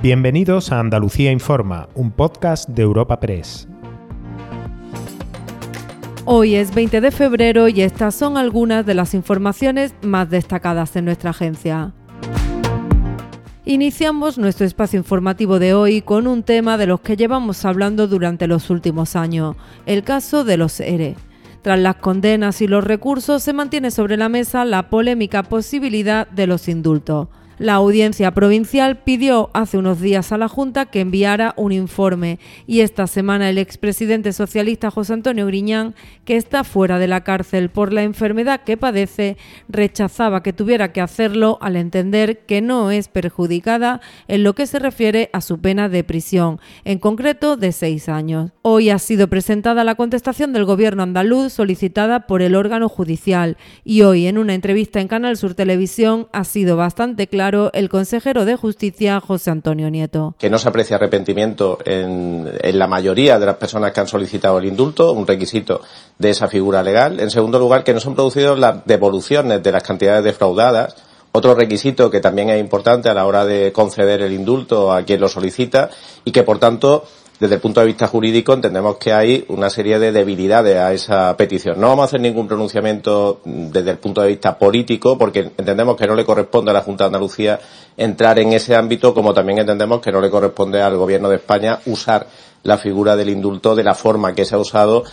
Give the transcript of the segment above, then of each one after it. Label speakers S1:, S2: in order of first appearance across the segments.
S1: Bienvenidos a Andalucía Informa, un podcast de Europa Press.
S2: Hoy es 20 de febrero y estas son algunas de las informaciones más destacadas en nuestra agencia. Iniciamos nuestro espacio informativo de hoy con un tema de los que llevamos hablando durante los últimos años, el caso de los ERE. Tras las condenas y los recursos se mantiene sobre la mesa la polémica posibilidad de los indultos. La audiencia provincial pidió hace unos días a la Junta que enviara un informe y esta semana el expresidente socialista José Antonio Griñán, que está fuera de la cárcel por la enfermedad que padece, rechazaba que tuviera que hacerlo al entender que no es perjudicada en lo que se refiere a su pena de prisión, en concreto de seis años. Hoy ha sido presentada la contestación del gobierno andaluz solicitada por el órgano judicial y hoy en una entrevista en Canal Sur Televisión ha sido bastante claro el consejero de Justicia, José Antonio Nieto.
S3: Que no se aprecia arrepentimiento en, la mayoría de las personas que han solicitado el indulto, un requisito de esa figura legal. En segundo lugar, que no se han producido las devoluciones de las cantidades defraudadas. Otro requisito que también es importante a la hora de conceder el indulto a quien lo solicita y que, por tanto, desde el punto de vista jurídico entendemos que hay una serie de debilidades a esa petición. No vamos a hacer ningún pronunciamiento desde el punto de vista político porque entendemos que no le corresponde a la Junta de Andalucía entrar en ese ámbito como también entendemos que no le corresponde al Gobierno de España usar la figura del indulto de la forma que se ha usado.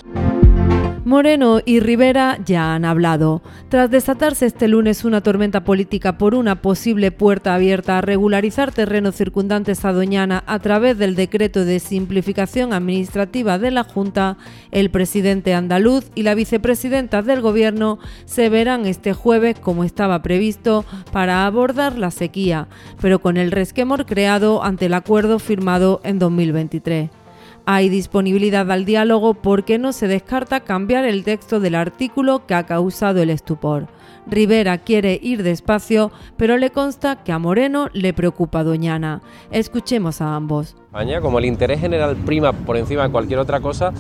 S2: Moreno y Rivera ya han hablado. Tras desatarse este lunes una tormenta política por una posible puerta abierta a regularizar terrenos circundantes a Doñana a través del decreto de simplificación administrativa de la Junta, el presidente andaluz y la vicepresidenta del Gobierno se verán este jueves como estaba previsto para abordar la sequía, pero con el resquemor creado ante el acuerdo firmado en 2023. Hay disponibilidad al diálogo porque no se descarta cambiar el texto del artículo que ha causado el estupor. Rivera quiere ir despacio, pero le consta que a Moreno le preocupa Doñana. Escuchemos a ambos.
S4: Como el interés general prima por encima de cualquier otra cosa,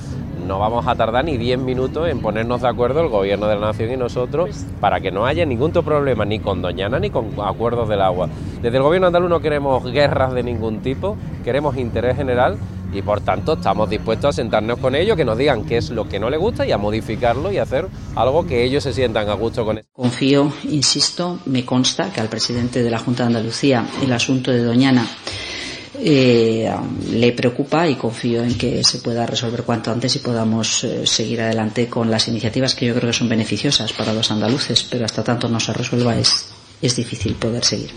S4: no vamos a tardar ni 10 minutos en ponernos de acuerdo el gobierno de la nación y nosotros para que no haya ningún problema ni con Doñana ni con acuerdos del agua. Desde el gobierno andaluz no queremos guerras de ningún tipo, queremos interés general y por tanto estamos dispuestos a sentarnos con ellos, que nos digan qué es lo que no les gusta y a modificarlo y hacer algo que ellos se sientan a gusto con eso.
S5: Confío, insisto, me consta que al presidente de la Junta de Andalucía el asunto de Doñana eh, le preocupa y confío en que se pueda resolver cuanto antes y podamos eh, seguir adelante con las iniciativas que yo creo que son beneficiosas para los andaluces, pero hasta tanto no se resuelva es, es difícil poder seguir.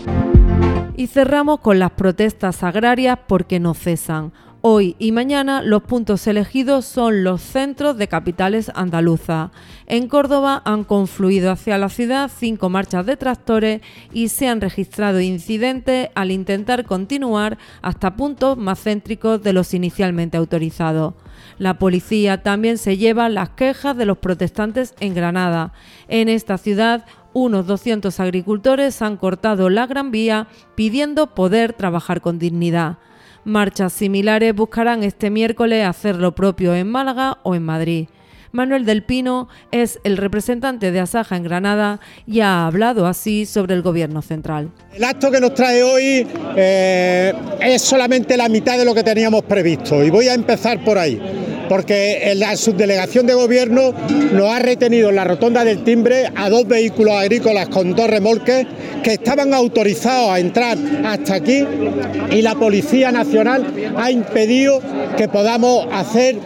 S2: Y cerramos con las protestas agrarias porque no cesan. Hoy y mañana los puntos elegidos son los centros de capitales andaluzas. En Córdoba han confluido hacia la ciudad cinco marchas de tractores y se han registrado incidentes al intentar continuar hasta puntos más céntricos de los inicialmente autorizados. La policía también se lleva las quejas de los protestantes en Granada. En esta ciudad, unos 200 agricultores han cortado la Gran Vía pidiendo poder trabajar con dignidad. Marchas similares buscarán este miércoles hacer lo propio en Málaga o en Madrid. Manuel del Pino es el representante de Asaja en Granada y ha hablado así sobre el gobierno central.
S6: El acto que nos trae hoy eh, es solamente la mitad de lo que teníamos previsto y voy a empezar por ahí porque la subdelegación de gobierno nos ha retenido en la rotonda del timbre a dos vehículos agrícolas con dos remolques que estaban autorizados a entrar hasta aquí y la Policía Nacional ha impedido que podamos hacer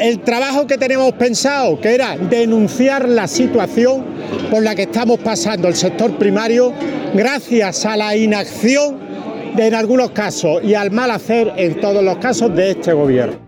S6: el trabajo que tenemos pensado, que era denunciar la situación por la que estamos pasando el sector primario gracias a la inacción en algunos casos y al mal hacer en todos los casos de este gobierno.